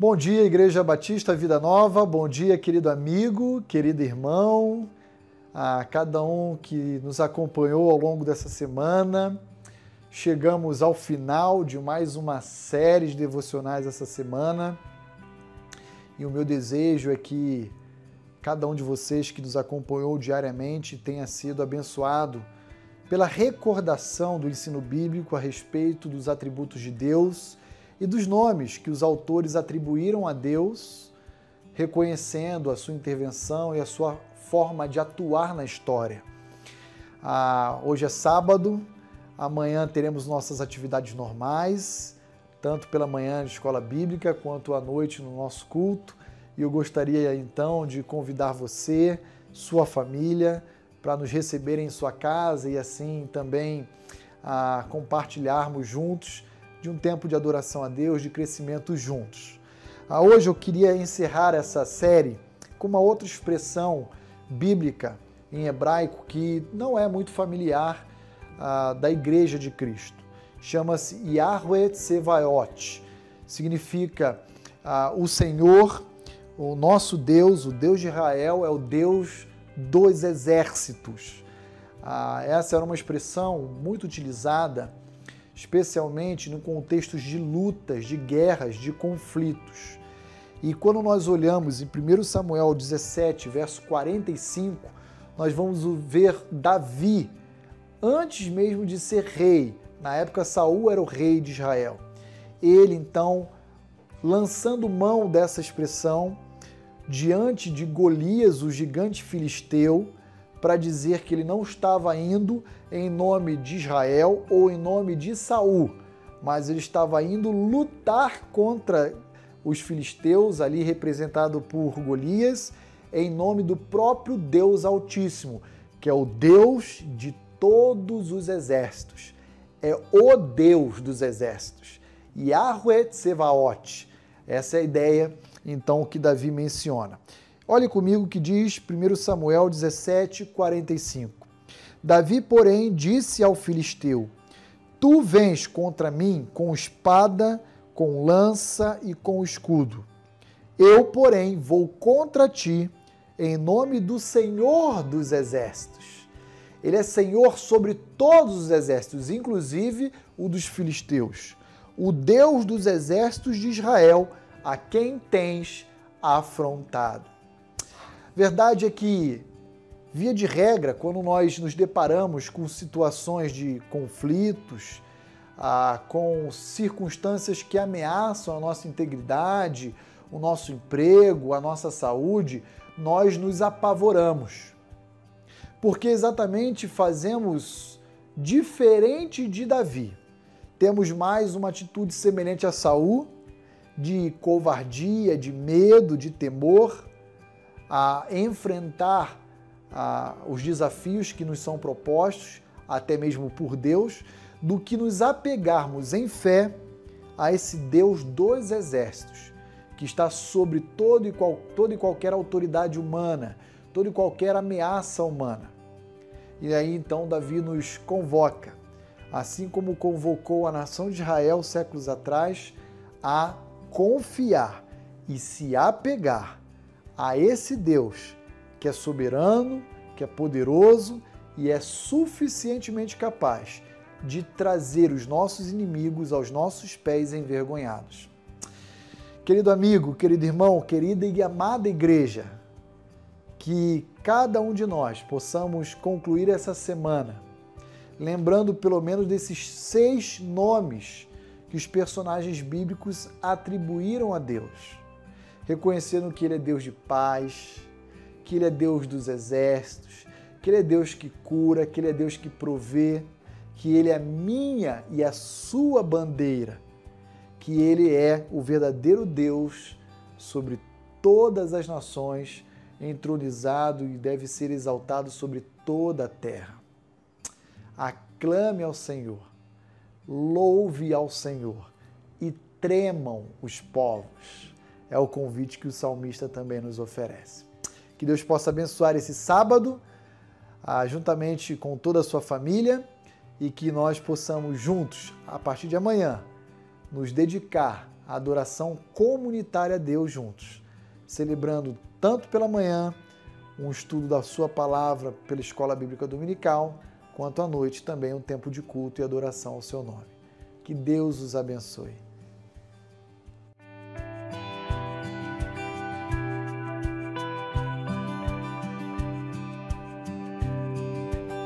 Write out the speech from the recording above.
Bom dia, Igreja Batista Vida Nova. Bom dia, querido amigo, querido irmão, a cada um que nos acompanhou ao longo dessa semana. Chegamos ao final de mais uma série de devocionais essa semana. E o meu desejo é que cada um de vocês que nos acompanhou diariamente tenha sido abençoado pela recordação do ensino bíblico a respeito dos atributos de Deus e dos nomes que os autores atribuíram a Deus, reconhecendo a sua intervenção e a sua forma de atuar na história. Ah, hoje é sábado, amanhã teremos nossas atividades normais, tanto pela manhã de escola bíblica quanto à noite no nosso culto. E eu gostaria então de convidar você, sua família, para nos receberem em sua casa e assim também ah, compartilharmos juntos de um tempo de adoração a Deus, de crescimento juntos. Ah, hoje eu queria encerrar essa série com uma outra expressão bíblica em hebraico que não é muito familiar ah, da Igreja de Cristo. Chama-se Yahweh Tsevaot. Significa ah, o Senhor, o nosso Deus, o Deus de Israel, é o Deus dos exércitos. Ah, essa era uma expressão muito utilizada especialmente no contexto de lutas, de guerras, de conflitos. E quando nós olhamos em 1 Samuel 17, verso 45, nós vamos ver Davi, antes mesmo de ser rei, na época Saul era o rei de Israel. Ele então, lançando mão dessa expressão, diante de Golias, o gigante filisteu, para dizer que ele não estava indo em nome de Israel ou em nome de Saul, mas ele estava indo lutar contra os filisteus, ali representado por Golias, em nome do próprio Deus Altíssimo, que é o Deus de todos os exércitos. É o Deus dos exércitos. Yahweh Tsevaot. Essa é a ideia, então, que Davi menciona. Olhe comigo o que diz 1 Samuel 17, 45. Davi, porém, disse ao filisteu: Tu vens contra mim com espada, com lança e com escudo. Eu, porém, vou contra ti em nome do Senhor dos exércitos. Ele é Senhor sobre todos os exércitos, inclusive o dos filisteus. O Deus dos exércitos de Israel, a quem tens afrontado. Verdade é que, via de regra, quando nós nos deparamos com situações de conflitos, ah, com circunstâncias que ameaçam a nossa integridade, o nosso emprego, a nossa saúde, nós nos apavoramos. Porque exatamente fazemos diferente de Davi. Temos mais uma atitude semelhante a Saul, de covardia, de medo, de temor a enfrentar a, os desafios que nos são propostos, até mesmo por Deus, do que nos apegarmos em fé a esse Deus dos exércitos, que está sobre todo e qual, toda e qualquer autoridade humana, toda e qualquer ameaça humana. E aí então Davi nos convoca, assim como convocou a nação de Israel séculos atrás, a confiar e se apegar a esse Deus que é soberano, que é poderoso e é suficientemente capaz de trazer os nossos inimigos aos nossos pés envergonhados. Querido amigo, querido irmão, querida e amada igreja, que cada um de nós possamos concluir essa semana lembrando pelo menos desses seis nomes que os personagens bíblicos atribuíram a Deus reconhecendo que Ele é Deus de paz, que Ele é Deus dos exércitos, que Ele é Deus que cura, que Ele é Deus que provê, que Ele é minha e a sua bandeira, que Ele é o verdadeiro Deus sobre todas as nações, entronizado e deve ser exaltado sobre toda a terra. Aclame ao Senhor, louve ao Senhor e tremam os povos é o convite que o salmista também nos oferece. Que Deus possa abençoar esse sábado, ah, juntamente com toda a sua família, e que nós possamos juntos, a partir de amanhã, nos dedicar a adoração comunitária a Deus juntos, celebrando tanto pela manhã um estudo da Sua palavra pela Escola Bíblica Dominical, quanto à noite também um tempo de culto e adoração ao Seu nome. Que Deus os abençoe.